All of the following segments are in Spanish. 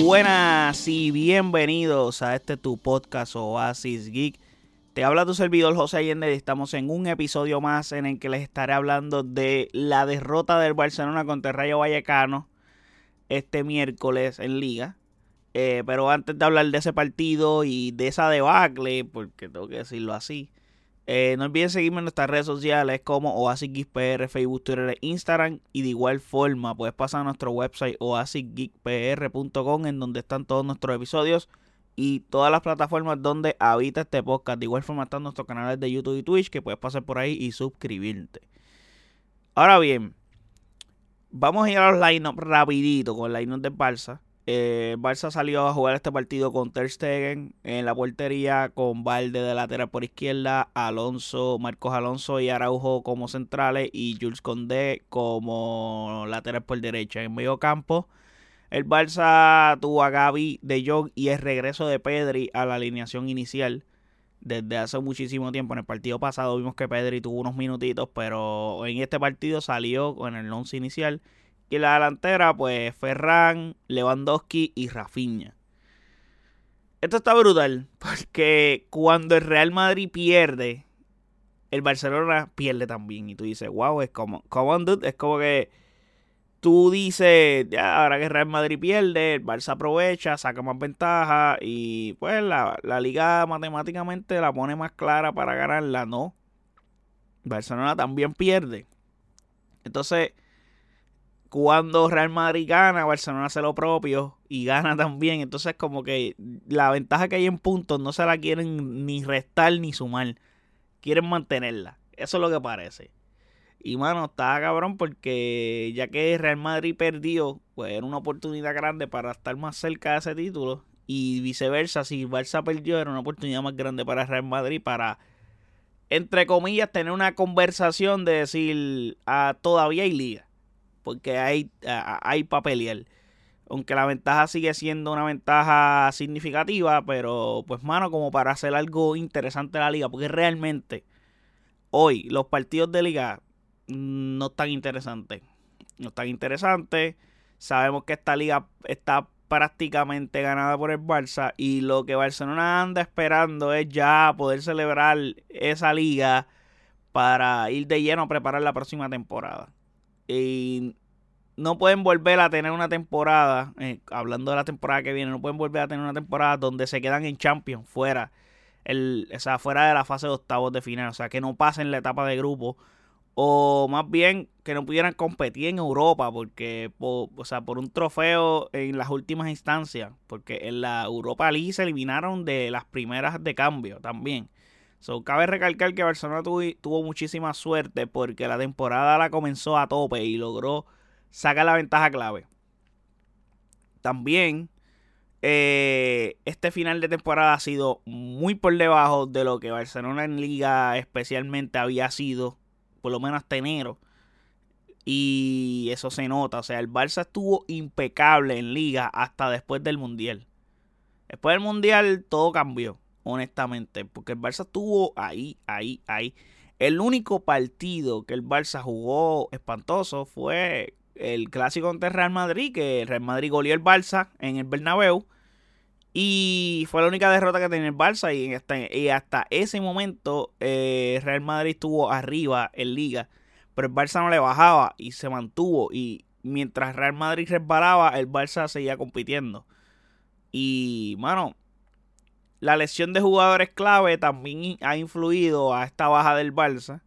Buenas y bienvenidos a este tu podcast Oasis Geek. Te habla tu servidor José Allende y estamos en un episodio más en el que les estaré hablando de la derrota del Barcelona contra el Rayo Vallecano este miércoles en Liga. Eh, pero antes de hablar de ese partido y de esa debacle, porque tengo que decirlo así, eh, no olviden seguirme en nuestras redes sociales como OasisGeekPR, Facebook, Twitter e Instagram. Y de igual forma, puedes pasar a nuestro website oasisgeekpr.com en donde están todos nuestros episodios y todas las plataformas donde habita este podcast. De igual forma están nuestros canales de YouTube y Twitch que puedes pasar por ahí y suscribirte. Ahora bien, vamos a ir a los line rapidito con el line de Barça. Eh, Barça salió a jugar este partido con Ter Stegen en la portería, con Valde de lateral por izquierda, Alonso, Marcos Alonso y Araujo como centrales y Jules Condé como lateral por derecha. En medio campo, el Barça tuvo a Gaby de Jong y el regreso de Pedri a la alineación inicial. Desde hace muchísimo tiempo, en el partido pasado vimos que Pedri tuvo unos minutitos, pero en este partido salió con el once inicial y la delantera, pues Ferran, Lewandowski y Rafinha. Esto está brutal, porque cuando el Real Madrid pierde, el Barcelona pierde también. Y tú dices, wow, es como, como dude, es como que tú dices, ya, ahora que el Real Madrid pierde, el Barça aprovecha, saca más ventaja y pues la, la liga matemáticamente la pone más clara para ganarla. No, Barcelona también pierde. Entonces cuando Real Madrid gana, Barcelona hace lo propio y gana también. Entonces, como que la ventaja que hay en puntos no se la quieren ni restar ni sumar. Quieren mantenerla. Eso es lo que parece. Y mano, está cabrón porque ya que Real Madrid perdió, pues era una oportunidad grande para estar más cerca de ese título. Y viceversa, si Barça perdió, era una oportunidad más grande para Real Madrid para, entre comillas, tener una conversación de decir, ah, todavía hay liga porque hay, hay para pelear. Aunque la ventaja sigue siendo una ventaja significativa, pero pues mano, como para hacer algo interesante en la liga, porque realmente hoy los partidos de liga no están interesantes. No están interesantes. Sabemos que esta liga está prácticamente ganada por el Barça y lo que Barcelona anda esperando es ya poder celebrar esa liga para ir de lleno a preparar la próxima temporada. Y no pueden volver a tener una temporada, eh, hablando de la temporada que viene, no pueden volver a tener una temporada donde se quedan en Champions, fuera, el, o sea, fuera de la fase de octavos de final, o sea, que no pasen la etapa de grupo, o más bien que no pudieran competir en Europa, porque, por, o sea, por un trofeo en las últimas instancias, porque en la Europa League se eliminaron de las primeras de cambio también. So, cabe recalcar que Barcelona tuvo, muchísima suerte porque la temporada la comenzó a tope y logró sacar la ventaja clave. También eh, este final de temporada ha sido muy por debajo de lo que Barcelona en liga especialmente había sido, por lo menos hasta enero. Y eso se nota. O sea, el Barça estuvo impecable en liga hasta después del Mundial. Después del Mundial todo cambió honestamente, porque el Barça estuvo ahí, ahí, ahí. El único partido que el Barça jugó espantoso fue el clásico contra el Real Madrid, que el Real Madrid goleó el Barça en el Bernabéu. Y fue la única derrota que tenía el Barça. Y, hasta, y hasta ese momento eh, Real Madrid estuvo arriba en liga. Pero el Barça no le bajaba y se mantuvo. Y mientras Real Madrid resbalaba, el Barça seguía compitiendo. Y, mano, la lesión de jugadores clave también ha influido a esta baja del Barça,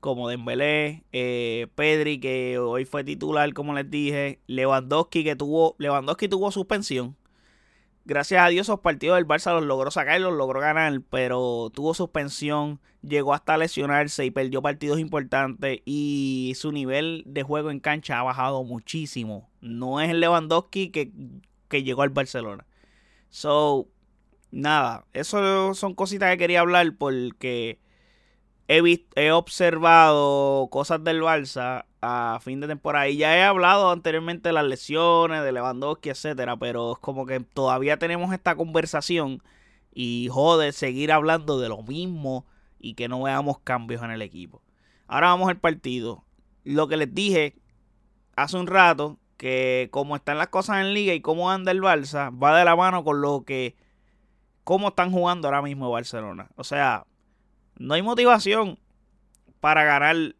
como Dembélé, eh, Pedri que hoy fue titular, como les dije, Lewandowski que tuvo Lewandowski tuvo suspensión. Gracias a Dios esos partidos del Barça los logró sacar y los logró ganar, pero tuvo suspensión, llegó hasta lesionarse y perdió partidos importantes y su nivel de juego en cancha ha bajado muchísimo. No es el Lewandowski que, que llegó al Barcelona. So, nada, eso son cositas que quería hablar porque he, he observado cosas del Barça a fin de temporada y ya he hablado anteriormente de las lesiones, de Lewandowski, etcétera, pero es como que todavía tenemos esta conversación y jode seguir hablando de lo mismo y que no veamos cambios en el equipo. Ahora vamos al partido. Lo que les dije hace un rato que como están las cosas en liga y cómo anda el Barça, va de la mano con lo que cómo están jugando ahora mismo Barcelona. O sea, no hay motivación para ganar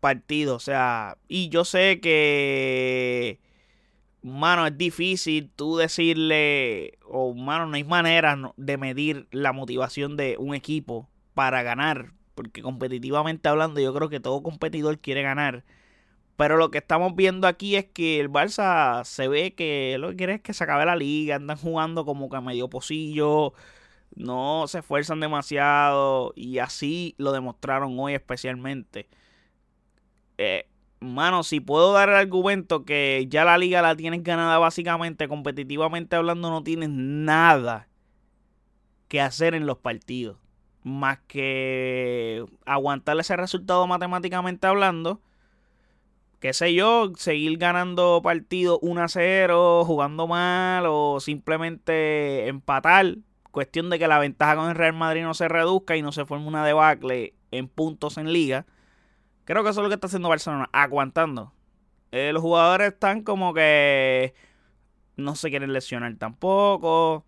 partidos. O sea, y yo sé que, mano, es difícil tú decirle, o mano, no hay manera de medir la motivación de un equipo para ganar. Porque competitivamente hablando, yo creo que todo competidor quiere ganar. Pero lo que estamos viendo aquí es que el Barça se ve que lo que quiere es que se acabe la liga. Andan jugando como que a medio pocillo. No se esfuerzan demasiado. Y así lo demostraron hoy especialmente. Eh, mano, si puedo dar el argumento que ya la liga la tienes ganada básicamente, competitivamente hablando, no tienes nada que hacer en los partidos. Más que aguantar ese resultado matemáticamente hablando qué sé yo, seguir ganando partidos 1 a 0, jugando mal o simplemente empatar. Cuestión de que la ventaja con el Real Madrid no se reduzca y no se forme una debacle en puntos en liga. Creo que eso es lo que está haciendo Barcelona, aguantando. Eh, los jugadores están como que no se quieren lesionar tampoco.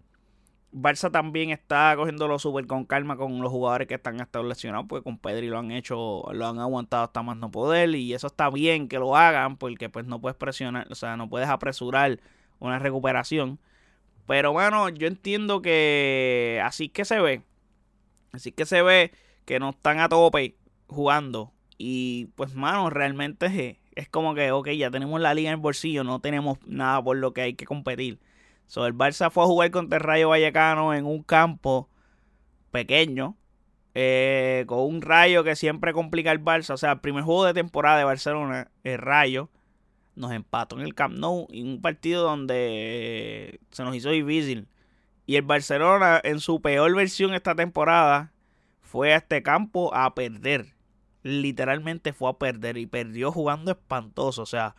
Barça también está cogiéndolo súper con calma con los jugadores que están hasta lesionados, porque con Pedri lo han hecho, lo han aguantado hasta más no poder, y eso está bien que lo hagan, porque pues no puedes presionar, o sea, no puedes apresurar una recuperación. Pero bueno, yo entiendo que así que se ve, así que se ve que no están a tope jugando, y pues mano, realmente es, como que, ok, ya tenemos la liga en el bolsillo, no tenemos nada por lo que hay que competir So, el Barça fue a jugar contra el Rayo Vallecano en un campo pequeño. Eh, con un rayo que siempre complica el Barça. O sea, el primer juego de temporada de Barcelona, el Rayo, nos empató en el Camp Nou. En un partido donde se nos hizo difícil. Y el Barcelona, en su peor versión esta temporada, fue a este campo a perder. Literalmente fue a perder. Y perdió jugando espantoso. O sea,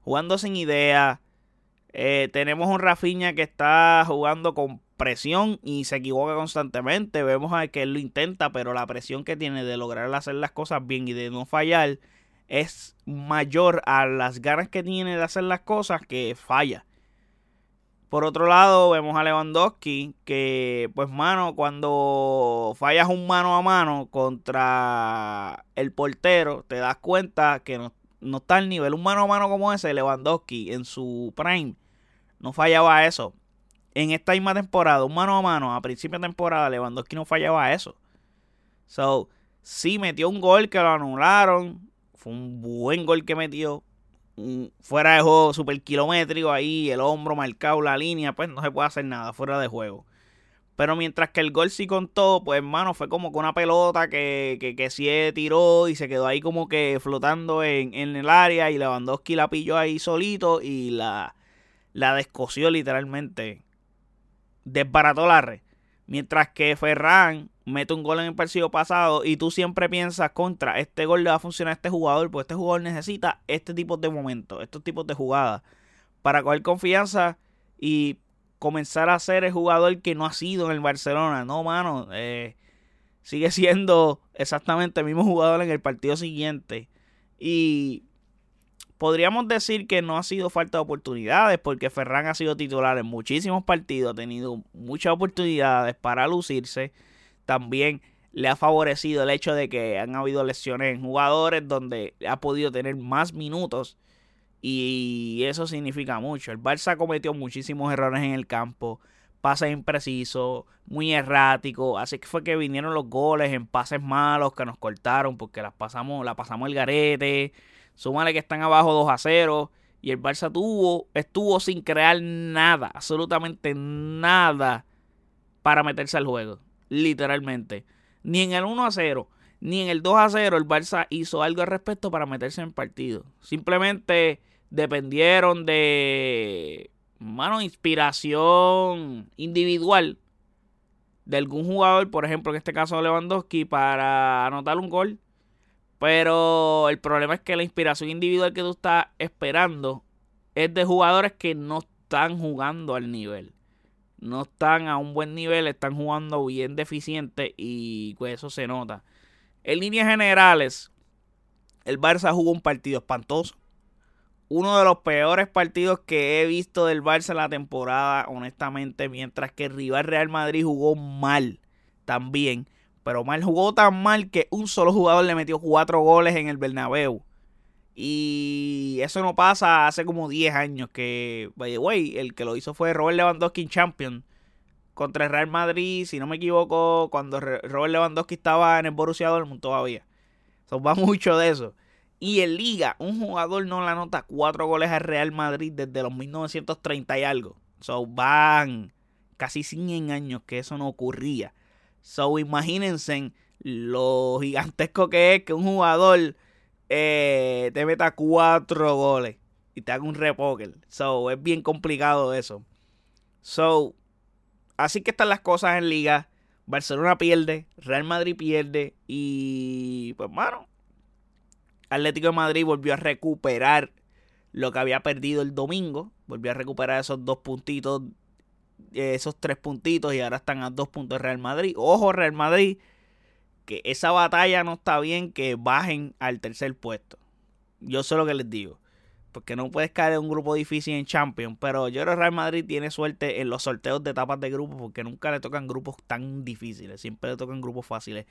jugando sin idea eh, tenemos un Rafinha que está jugando con presión y se equivoca constantemente. Vemos a que él lo intenta, pero la presión que tiene de lograr hacer las cosas bien y de no fallar es mayor a las ganas que tiene de hacer las cosas que falla. Por otro lado, vemos a Lewandowski que, pues, mano, cuando fallas un mano a mano contra el portero, te das cuenta que no, no está al nivel. Un mano a mano como ese, Lewandowski en su prime, no fallaba eso. En esta misma temporada, un mano a mano, a principio de temporada, Lewandowski no fallaba eso. So, sí metió un gol que lo anularon. Fue un buen gol que metió. fuera de juego super kilométrico ahí, el hombro marcado, la línea, pues no se puede hacer nada fuera de juego. Pero mientras que el gol sí contó, pues hermano, fue como con una pelota que, que, que sí tiró y se quedó ahí como que flotando en, en, el área y Lewandowski la pilló ahí solito y la, la descosió literalmente. Desbarató la red. Mientras que Ferran mete un gol en el partido pasado y tú siempre piensas contra este gol le va a funcionar a este jugador, pues este jugador necesita este tipo de momentos, estos tipos de jugadas para coger confianza y comenzar a ser el jugador que no ha sido en el Barcelona. No, mano. Eh, sigue siendo exactamente el mismo jugador en el partido siguiente. Y podríamos decir que no ha sido falta de oportunidades porque Ferran ha sido titular en muchísimos partidos, ha tenido muchas oportunidades para lucirse. También le ha favorecido el hecho de que han habido lesiones en jugadores donde ha podido tener más minutos y eso significa mucho. El Barça cometió muchísimos errores en el campo. Pases imprecisos, muy erráticos. Así que fue que vinieron los goles en pases malos que nos cortaron porque las pasamos, la pasamos el garete. Súmale que están abajo 2 a 0. Y el Barça tuvo, estuvo sin crear nada, absolutamente nada para meterse al juego. Literalmente. Ni en el 1 a 0, ni en el 2 a 0 el Barça hizo algo al respecto para meterse en partido. Simplemente dependieron de, mano, inspiración individual de algún jugador, por ejemplo, en este caso Lewandowski, para anotar un gol. Pero el problema es que la inspiración individual que tú estás esperando es de jugadores que no están jugando al nivel. No están a un buen nivel, están jugando bien deficiente y pues eso se nota. En líneas generales, el Barça jugó un partido espantoso. Uno de los peores partidos que he visto del Barça en la temporada, honestamente, mientras que el rival Real Madrid jugó mal también, pero mal jugó tan mal que un solo jugador le metió cuatro goles en el Bernabéu. Y eso no pasa hace como 10 años que, by the way, el que lo hizo fue Robert Lewandowski Champion contra el Real Madrid, si no me equivoco, cuando Robert Lewandowski estaba en el Borussia Dortmund todavía. So, va mucho de eso. Y en Liga, un jugador no le anota cuatro goles al Real Madrid desde los 1930 y algo. So, van casi 100 años que eso no ocurría. So, imagínense lo gigantesco que es que un jugador eh, te meta cuatro goles y te haga un repoker. So, es bien complicado eso. So, así que están las cosas en liga. Barcelona pierde, Real Madrid pierde y pues mano, Atlético de Madrid volvió a recuperar lo que había perdido el domingo, volvió a recuperar esos dos puntitos, esos tres puntitos y ahora están a dos puntos Real Madrid. Ojo Real Madrid, que esa batalla no está bien que bajen al tercer puesto. Yo sé lo que les digo. Porque no puedes caer en un grupo difícil en Champions. Pero yo creo que Real Madrid tiene suerte en los sorteos de etapas de grupos. Porque nunca le tocan grupos tan difíciles. Siempre le tocan grupos fáciles.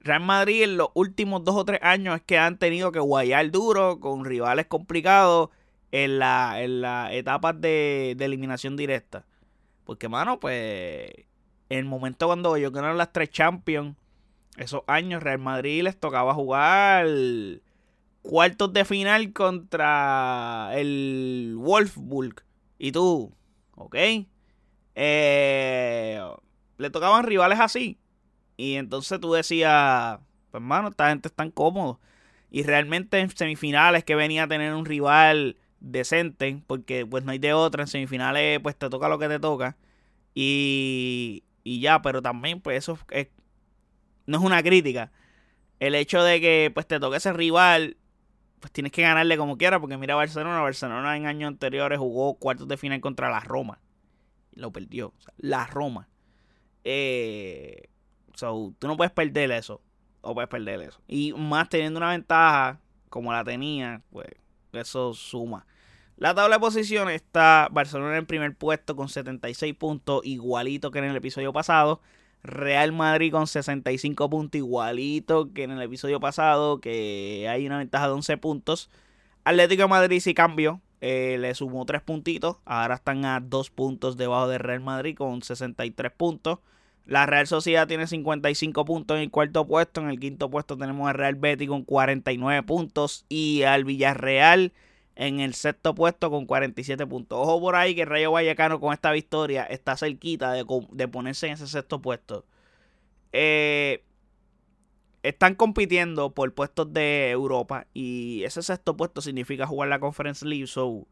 Real Madrid en los últimos dos o tres años es que han tenido que guayar duro con rivales complicados en las en la etapas de, de eliminación directa. Porque, mano, pues en el momento cuando yo ganaron las tres Champions esos años Real Madrid les tocaba jugar cuartos de final contra el Wolfsburg. Y tú, ¿ok? Eh, le tocaban rivales así. Y entonces tú decías, pues hermano, esta gente está cómodo. Y realmente en semifinales que venía a tener un rival decente, porque pues no hay de otra, en semifinales pues te toca lo que te toca. Y, y ya, pero también pues eso es no es una crítica. El hecho de que pues te toque ese rival, pues tienes que ganarle como quiera, porque mira Barcelona, Barcelona en años anteriores jugó cuartos de final contra la Roma. Y lo perdió. la Roma. Eh, so, tú no puedes perder eso. O puedes perder eso. Y más teniendo una ventaja como la tenía, pues eso suma. La tabla de posiciones está Barcelona en primer puesto con 76 puntos, igualito que en el episodio pasado. Real Madrid con 65 puntos, igualito que en el episodio pasado, que hay una ventaja de 11 puntos. Atlético Madrid sí cambió, eh, le sumó 3 puntitos, ahora están a 2 puntos debajo de Real Madrid con 63 puntos. La Real Sociedad tiene 55 puntos en el cuarto puesto, en el quinto puesto tenemos a Real Betis con 49 puntos y al Villarreal en el sexto puesto con 47 puntos. Ojo por ahí que Rayo Vallecano con esta victoria está cerquita de, ponerse en ese sexto puesto. Eh, están compitiendo por puestos de Europa y ese sexto puesto significa jugar la Conference League. So,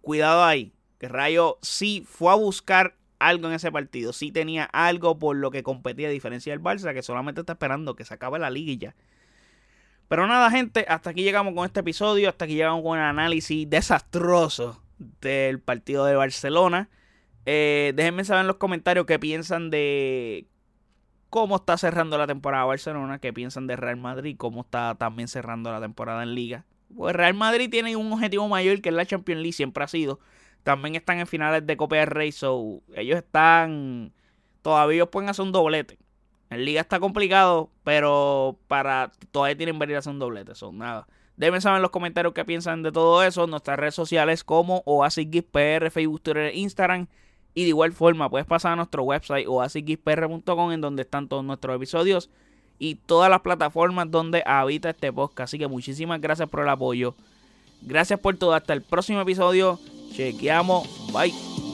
cuidado ahí, que Rayo sí fue a buscar algo en ese partido, sí tenía algo por lo que competía a diferencia del Barça que solamente está esperando que se acabe la ya. Pero nada, gente, hasta aquí llegamos con este episodio. Hasta aquí llegamos con un análisis desastroso del partido de Barcelona. Eh, déjenme saber en los comentarios qué piensan de cómo está cerrando la temporada Barcelona, qué piensan de Real Madrid, cómo está también cerrando la temporada en Liga. Pues Real Madrid tiene un objetivo mayor que es la Champions League, siempre ha sido. También están en finales de Copa del Rey, so ellos están. Todavía pueden hacer un doblete. En liga está complicado, pero para todavía tienen hacer un doblete. Son nada. Deben saber en los comentarios qué piensan de todo eso. Nuestras redes sociales como OasisGizPR, Facebook, Twitter, Instagram. Y de igual forma, puedes pasar a nuestro website oasisgizpr.com en donde están todos nuestros episodios y todas las plataformas donde habita este podcast. Así que muchísimas gracias por el apoyo. Gracias por todo. Hasta el próximo episodio. Chequeamos. Bye.